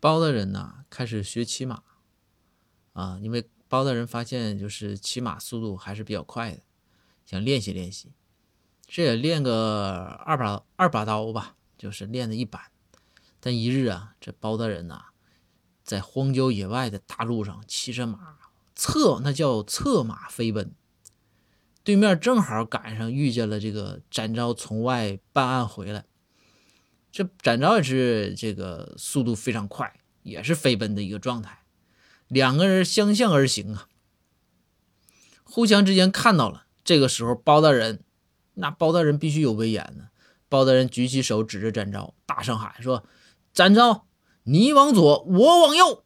包大人呢开始学骑马啊，因为包大人发现就是骑马速度还是比较快的，想练习练习，这也练个二把二把刀吧，就是练的一般。但一日啊，这包大人呐，在荒郊野外的大路上骑着马，策那叫策马飞奔，对面正好赶上遇见了这个展昭从外办案回来。这展昭也是这个速度非常快，也是飞奔的一个状态，两个人相向而行啊，互相之间看到了。这个时候，包大人，那包大人必须有威严呢。包大人举起手指着展昭，大声喊说：“展昭，你往左，我往右。”